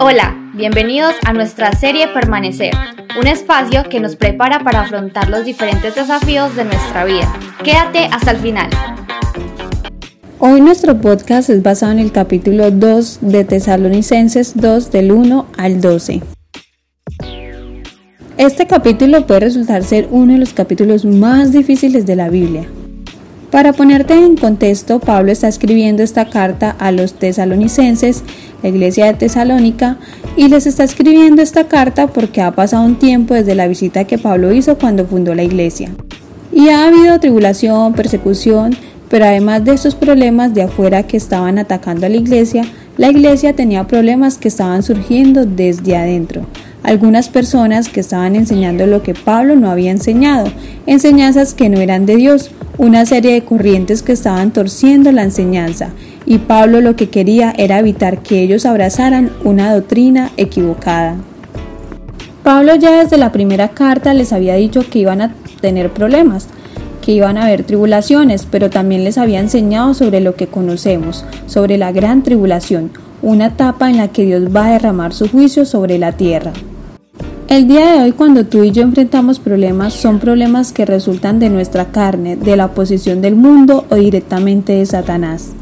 Hola, bienvenidos a nuestra serie Permanecer, un espacio que nos prepara para afrontar los diferentes desafíos de nuestra vida. Quédate hasta el final. Hoy nuestro podcast es basado en el capítulo 2 de Tesalonicenses 2 del 1 al 12. Este capítulo puede resultar ser uno de los capítulos más difíciles de la Biblia, para ponerte en contexto, Pablo está escribiendo esta carta a los tesalonicenses, la iglesia de Tesalónica, y les está escribiendo esta carta porque ha pasado un tiempo desde la visita que Pablo hizo cuando fundó la iglesia. Y ha habido tribulación, persecución, pero además de estos problemas de afuera que estaban atacando a la iglesia, la iglesia tenía problemas que estaban surgiendo desde adentro algunas personas que estaban enseñando lo que Pablo no había enseñado, enseñanzas que no eran de Dios, una serie de corrientes que estaban torciendo la enseñanza, y Pablo lo que quería era evitar que ellos abrazaran una doctrina equivocada. Pablo ya desde la primera carta les había dicho que iban a tener problemas, que iban a haber tribulaciones, pero también les había enseñado sobre lo que conocemos, sobre la gran tribulación, una etapa en la que Dios va a derramar su juicio sobre la tierra. El día de hoy cuando tú y yo enfrentamos problemas son problemas que resultan de nuestra carne, de la oposición del mundo o directamente de Satanás.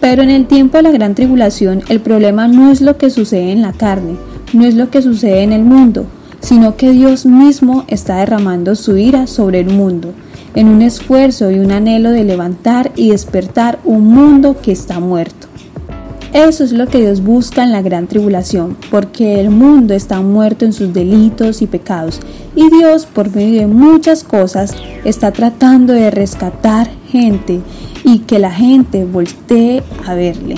Pero en el tiempo de la gran tribulación el problema no es lo que sucede en la carne, no es lo que sucede en el mundo, sino que Dios mismo está derramando su ira sobre el mundo, en un esfuerzo y un anhelo de levantar y despertar un mundo que está muerto. Eso es lo que Dios busca en la gran tribulación, porque el mundo está muerto en sus delitos y pecados, y Dios, por medio de muchas cosas, está tratando de rescatar gente y que la gente voltee a verle.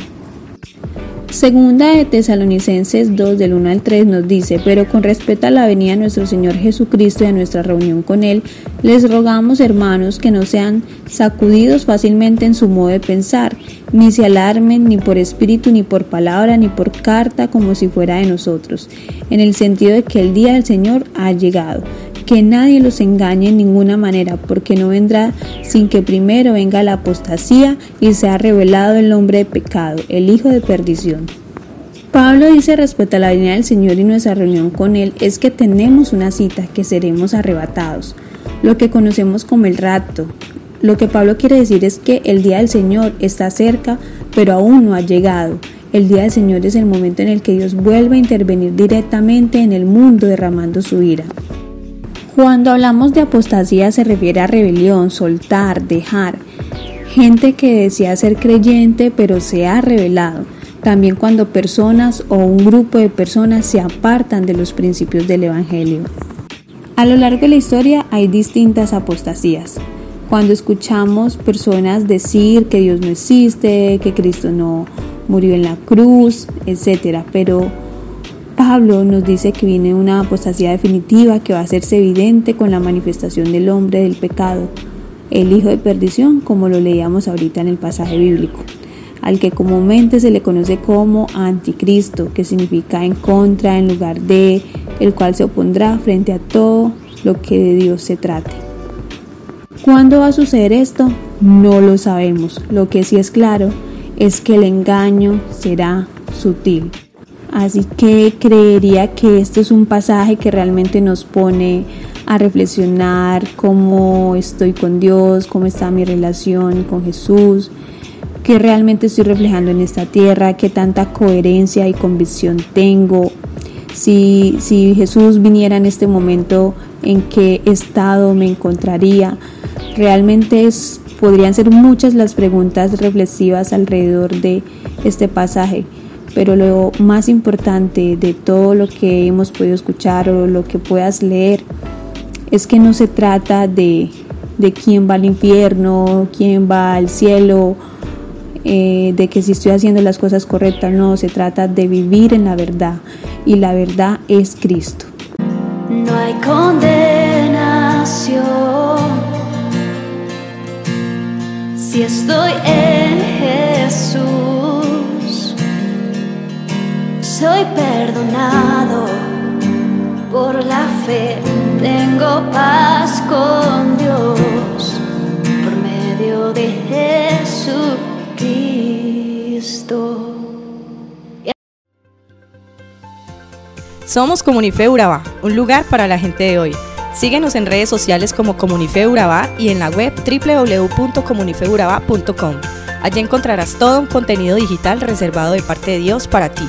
Segunda de Tesalonicenses 2 del 1 al 3 nos dice, pero con respecto a la venida de nuestro Señor Jesucristo y a nuestra reunión con Él, les rogamos hermanos que no sean sacudidos fácilmente en su modo de pensar, ni se alarmen ni por espíritu, ni por palabra, ni por carta como si fuera de nosotros, en el sentido de que el día del Señor ha llegado que nadie los engañe en ninguna manera, porque no vendrá sin que primero venga la apostasía y se ha revelado el hombre de pecado, el hijo de perdición. Pablo dice respecto a la venida del Señor y nuestra reunión con Él es que tenemos una cita, que seremos arrebatados, lo que conocemos como el rapto. Lo que Pablo quiere decir es que el día del Señor está cerca, pero aún no ha llegado. El día del Señor es el momento en el que Dios vuelve a intervenir directamente en el mundo derramando su ira. Cuando hablamos de apostasía se refiere a rebelión, soltar, dejar. Gente que decía ser creyente pero se ha revelado. También cuando personas o un grupo de personas se apartan de los principios del Evangelio. A lo largo de la historia hay distintas apostasías. Cuando escuchamos personas decir que Dios no existe, que Cristo no murió en la cruz, etc. Pero Pablo nos dice que viene una apostasía definitiva que va a hacerse evidente con la manifestación del hombre del pecado, el hijo de perdición, como lo leíamos ahorita en el pasaje bíblico, al que comúnmente se le conoce como anticristo, que significa en contra, en lugar de, el cual se opondrá frente a todo lo que de Dios se trate. ¿Cuándo va a suceder esto? No lo sabemos. Lo que sí es claro es que el engaño será sutil. Así que creería que este es un pasaje que realmente nos pone a reflexionar cómo estoy con Dios, cómo está mi relación con Jesús, qué realmente estoy reflejando en esta tierra, qué tanta coherencia y convicción tengo. Si, si Jesús viniera en este momento, en qué estado me encontraría. Realmente podrían ser muchas las preguntas reflexivas alrededor de este pasaje pero lo más importante de todo lo que hemos podido escuchar o lo que puedas leer es que no se trata de, quién va al infierno, quién va al cielo, eh, de que si estoy haciendo las cosas correctas, no, se trata de vivir en la verdad y la verdad es Cristo. No hay condenación si estoy en Jesús soy perdonado por la fe, tengo paz con Dios por medio de Jesucristo. Somos Comunife Urabá, un lugar para la gente de hoy. Síguenos en redes sociales como Comunife Urabá y en la web www.comunifeurabá.com. Allí encontrarás todo un contenido digital reservado de parte de Dios para ti.